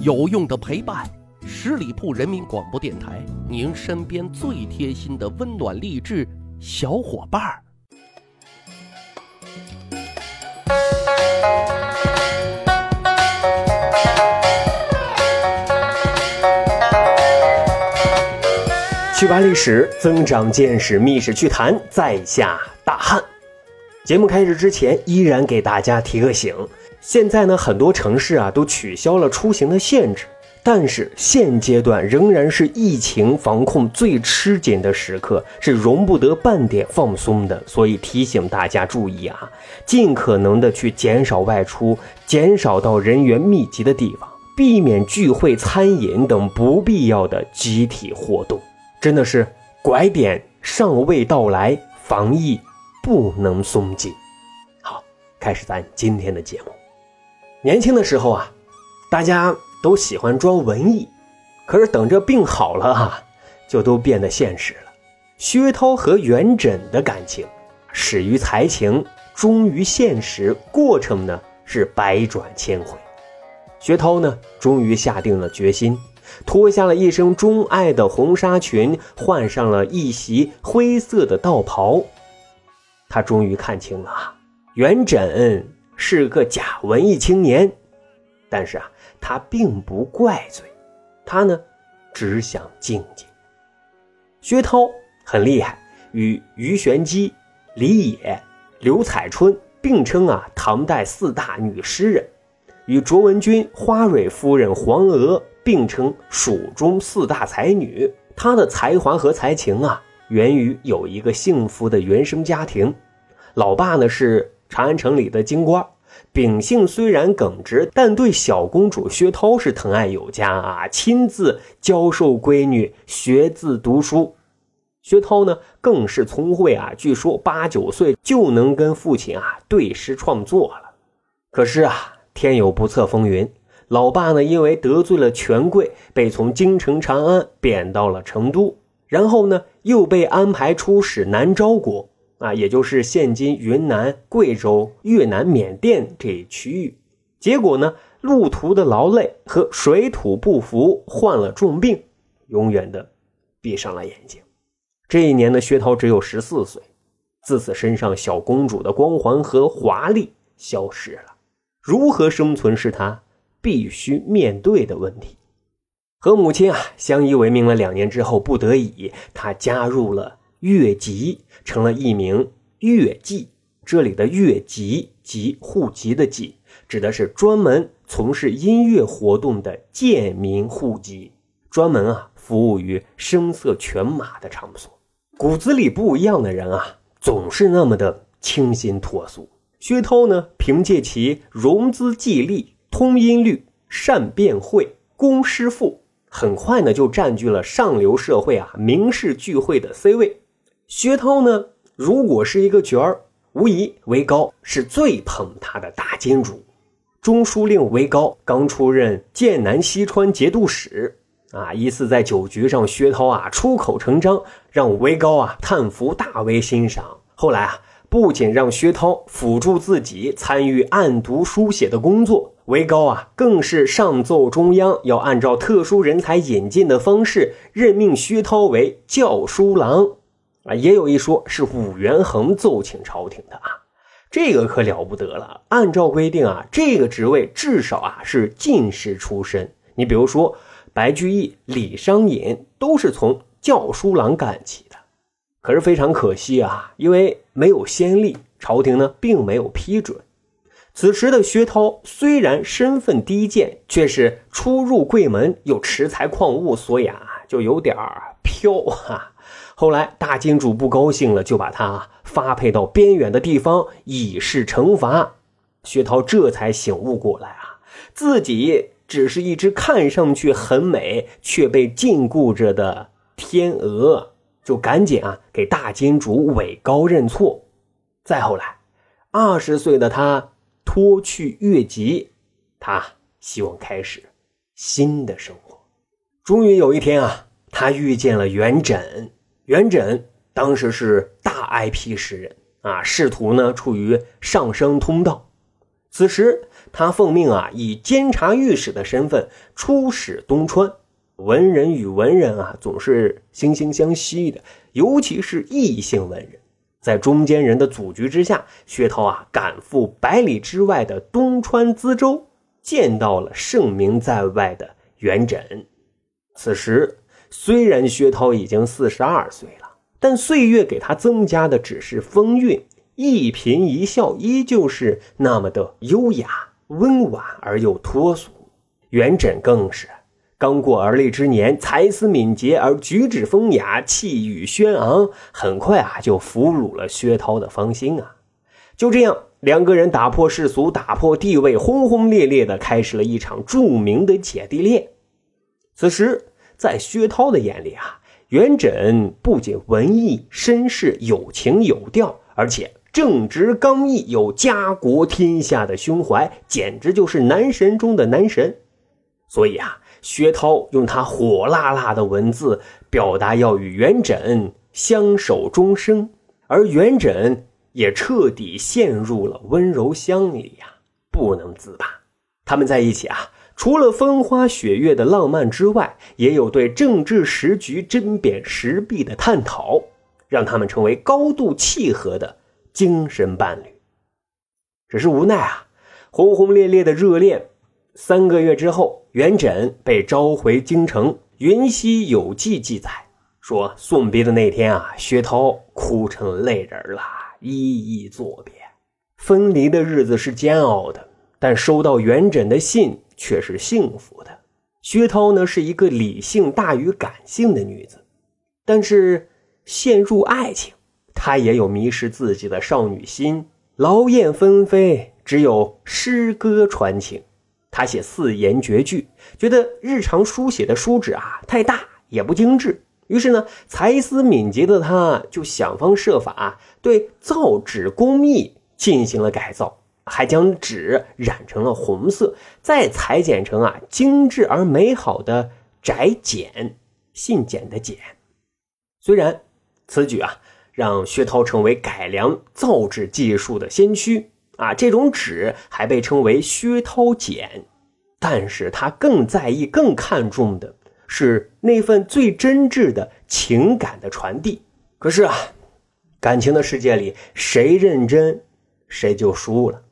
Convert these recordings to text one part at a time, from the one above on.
有用的陪伴，十里铺人民广播电台，您身边最贴心的温暖励志小伙伴儿。去吧历史，增长见识，密史趣谈，在下大汉。节目开始之前，依然给大家提个醒：现在呢，很多城市啊都取消了出行的限制，但是现阶段仍然是疫情防控最吃紧的时刻，是容不得半点放松的。所以提醒大家注意啊，尽可能的去减少外出，减少到人员密集的地方，避免聚会、餐饮等不必要的集体活动。真的是拐点尚未到来，防疫不能松劲。好，开始咱今天的节目。年轻的时候啊，大家都喜欢装文艺，可是等着病好了哈、就都变得现实了。薛涛和元稹的感情始于才情，终于现实，过程呢是百转千回。薛涛呢，终于下定了决心。脱下了一身钟爱的红纱裙，换上了一袭灰色的道袍。他终于看清了，元稹是个假文艺青年，但是啊，他并不怪罪，他呢，只想静静。薛涛很厉害，与鱼玄机、李野、刘彩春并称啊唐代四大女诗人，与卓文君、花蕊夫人黄娥。并称蜀中四大才女，她的才华和才情啊，源于有一个幸福的原生家庭。老爸呢是长安城里的京官，秉性虽然耿直，但对小公主薛涛是疼爱有加啊，亲自教授闺女学字读书。薛涛呢更是聪慧啊，据说八九岁就能跟父亲啊对诗创作了。可是啊，天有不测风云。老爸呢，因为得罪了权贵，被从京城长安贬到了成都，然后呢，又被安排出使南诏国，啊，也就是现今云南、贵州、越南、缅甸这一区域。结果呢，路途的劳累和水土不服，患了重病，永远的闭上了眼睛。这一年呢，薛涛只有十四岁，自此身上小公主的光环和华丽消失了。如何生存是他。必须面对的问题，和母亲啊相依为命了两年之后，不得已，他加入了乐籍，成了一名乐伎。这里的乐籍即户籍的籍，指的是专门从事音乐活动的贱民户籍，专门啊服务于声色犬马的场所。骨子里不一样的人啊，总是那么的清新脱俗。薛涛呢，凭借其融资记力。通音律、善辩会、公诗赋，很快呢就占据了上流社会啊名士聚会的 C 位。薛涛呢，如果是一个角儿，无疑韦高是最捧他的大金主。中书令韦高刚出任剑南西川节度使啊，一次在酒局上，薛涛啊出口成章，让韦高啊叹服，大为欣赏。后来啊，不仅让薛涛辅助自己参与案牍书写的工作。韦高啊，更是上奏中央，要按照特殊人才引进的方式任命薛涛为校书郎，啊，也有一说是武元衡奏请朝廷的啊，这个可了不得了。按照规定啊，这个职位至少啊是进士出身。你比如说白居易、李商隐都是从校书郎干起的。可是非常可惜啊，因为没有先例，朝廷呢并没有批准。此时的薛涛虽然身份低贱，却是初入贵门又持才矿物，所以啊就有点飘哈。后来大金主不高兴了，就把他发配到边远的地方以示惩罚。薛涛这才醒悟过来啊，自己只是一只看上去很美却被禁锢着的天鹅，就赶紧啊给大金主委高认错。再后来，二十岁的他。脱去越籍，他希望开始新的生活。终于有一天啊，他遇见了元稹。元稹当时是大 IP 诗人啊，仕途呢处于上升通道。此时他奉命啊，以监察御史的身份出使东川。文人与文人啊，总是惺惺相惜的，尤其是异性文人。在中间人的阻局之下，薛涛啊，赶赴百里之外的东川资州，见到了盛名在外的元稹。此时，虽然薛涛已经四十二岁了，但岁月给他增加的只是风韵，一颦一笑依旧是那么的优雅、温婉而又脱俗。元稹更是。刚过而立之年，才思敏捷而举止风雅，气宇轩昂，很快啊就俘虏了薛涛的芳心啊！就这样，两个人打破世俗，打破地位，轰轰烈烈的开始了一场著名的姐弟恋。此时，在薛涛的眼里啊，元稹不仅文艺绅士、有情有调，而且正直刚毅，有家国天下的胸怀，简直就是男神中的男神。所以啊。薛涛用他火辣辣的文字表达要与元稹相守终生，而元稹也彻底陷入了温柔乡里呀，不能自拔。他们在一起啊，除了风花雪月的浪漫之外，也有对政治时局针砭时弊的探讨，让他们成为高度契合的精神伴侣。只是无奈啊，轰轰烈烈的热恋。三个月之后，元稹被召回京城。《云溪有记》记载说，送别的那天啊，薛涛哭成泪人了，一一作别。分离的日子是煎熬的，但收到元稹的信却是幸福的。薛涛呢，是一个理性大于感性的女子，但是陷入爱情，她也有迷失自己的少女心。劳燕分飞，只有诗歌传情。他写四言绝句，觉得日常书写的书纸啊太大也不精致，于是呢，才思敏捷的他就想方设法对造纸工艺进行了改造，还将纸染成了红色，再裁剪成啊精致而美好的宅简，信简的简。虽然此举啊让薛涛成为改良造纸技术的先驱。啊，这种纸还被称为薛涛简，但是他更在意、更看重的是那份最真挚的情感的传递。可是啊，感情的世界里，谁认真，谁就输了。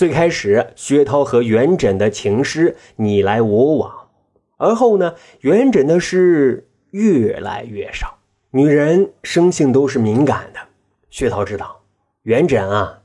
最开始，薛涛和元稹的情诗你来我往，而后呢，元稹的诗越来越少。女人生性都是敏感的，薛涛知道，元稹啊。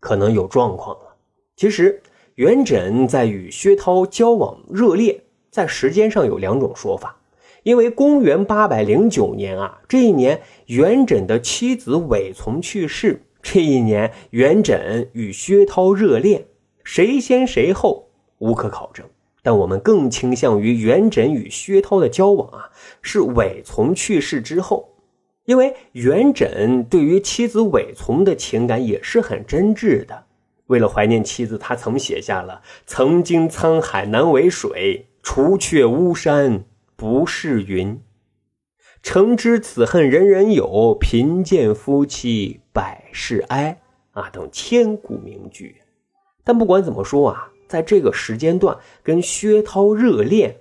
可能有状况了。其实，元稹在与薛涛交往热烈，在时间上有两种说法。因为公元八百零九年啊，这一年元稹的妻子韦从去世，这一年元稹与薛涛热恋，谁先谁后无可考证。但我们更倾向于元稹与薛涛的交往啊，是韦从去世之后。因为元稹对于妻子韦从的情感也是很真挚的，为了怀念妻子，他曾写下了“曾经沧海难为水，除却巫山不是云。诚知此恨人人有，贫贱夫妻百事哀”啊等千古名句。但不管怎么说啊，在这个时间段跟薛涛热恋，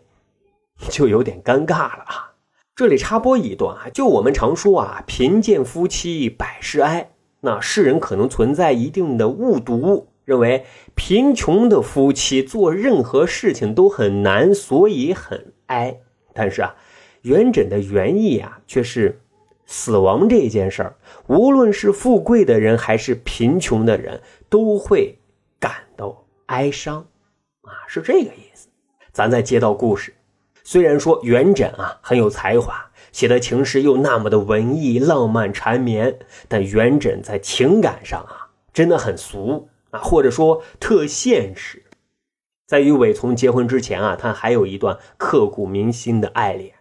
就有点尴尬了啊。这里插播一段啊，就我们常说啊，贫贱夫妻百事哀。那世人可能存在一定的误读，认为贫穷的夫妻做任何事情都很难，所以很哀。但是啊，元稹的原意啊，却是死亡这件事儿，无论是富贵的人还是贫穷的人，都会感到哀伤啊，是这个意思。咱再接到故事。虽然说元稹啊很有才华，写的情诗又那么的文艺浪漫缠绵，但元稹在情感上啊真的很俗啊，或者说特现实。在与韦从结婚之前啊，他还有一段刻骨铭心的爱恋。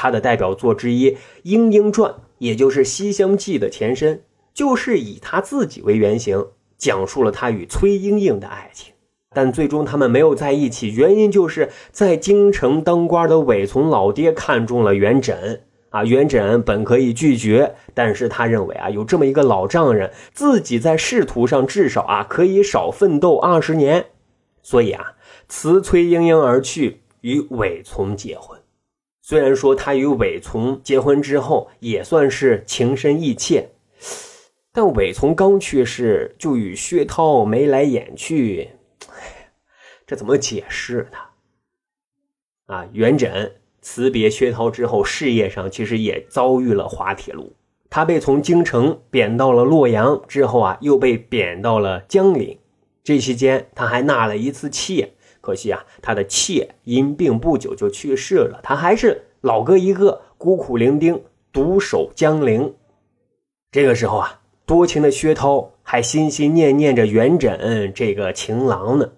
他的代表作之一《莺莺传》，也就是《西厢记》的前身，就是以他自己为原型，讲述了他与崔莺莺的爱情。但最终他们没有在一起，原因就是在京城当官的韦从老爹看中了元稹，啊，元稹本可以拒绝，但是他认为啊，有这么一个老丈人，自己在仕途上至少啊可以少奋斗二十年，所以啊，辞崔莺莺而去，与韦从结婚。虽然说他与韦从结婚之后也算是情深意切，但韦从刚去世就与薛涛眉来眼去，这怎么解释呢？啊，元稹。辞别薛涛之后，事业上其实也遭遇了滑铁卢。他被从京城贬到了洛阳，之后啊，又被贬到了江陵。这期间，他还纳了一次妾，可惜啊，他的妾因病不久就去世了。他还是老哥一个，孤苦伶仃，独守江陵。这个时候啊，多情的薛涛还心心念念着元稹这个情郎呢。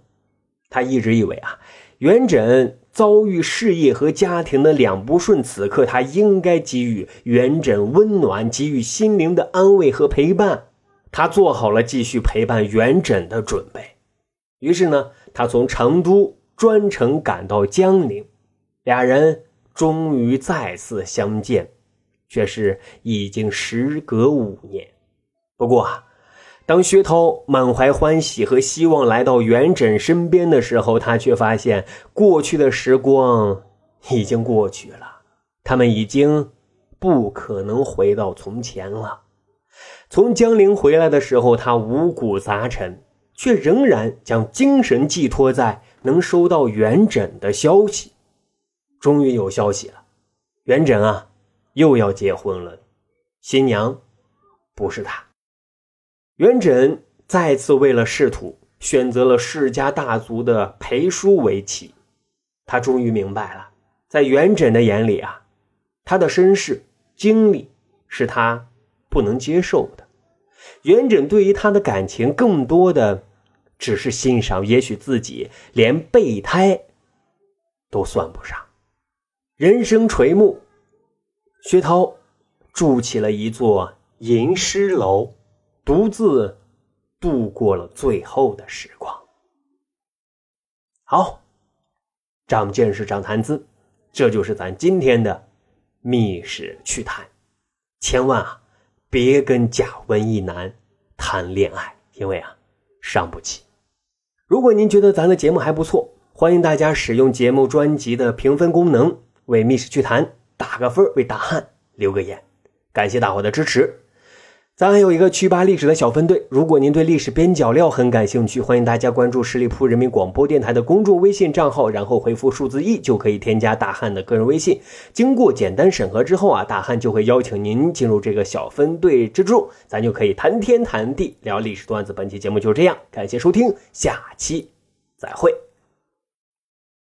他一直以为啊，元稹。遭遇事业和家庭的两不顺，此刻他应该给予元稹温暖，给予心灵的安慰和陪伴。他做好了继续陪伴元稹的准备。于是呢，他从成都专程赶到江陵，俩人终于再次相见，却是已经时隔五年。不过啊。当薛涛满怀欢喜和希望来到元稹身边的时候，他却发现过去的时光已经过去了，他们已经不可能回到从前了。从江陵回来的时候，他五谷杂陈，却仍然将精神寄托在能收到元稹的消息。终于有消息了，元稹啊，又要结婚了，新娘不是他。元稹再次为了仕途，选择了世家大族的裴叔为妻。他终于明白了，在元稹的眼里啊，他的身世经历是他不能接受的。元稹对于他的感情，更多的只是欣赏，也许自己连备胎都算不上。人生垂暮，薛涛筑起了一座吟诗楼。独自度过了最后的时光。好，长见识，长谈资，这就是咱今天的密室趣谈。千万啊，别跟假文艺男谈恋爱，因为啊，伤不起。如果您觉得咱的节目还不错，欢迎大家使用节目专辑的评分功能，为密室趣谈打个分，为大汉留个言。感谢大伙的支持。咱还有一个趣吧历史的小分队，如果您对历史边角料很感兴趣，欢迎大家关注十里铺人民广播电台的公众微信账号，然后回复数字一就可以添加大汉的个人微信。经过简单审核之后啊，大汉就会邀请您进入这个小分队之中，咱就可以谈天谈地聊历史段子。本期节目就这样，感谢收听，下期再会。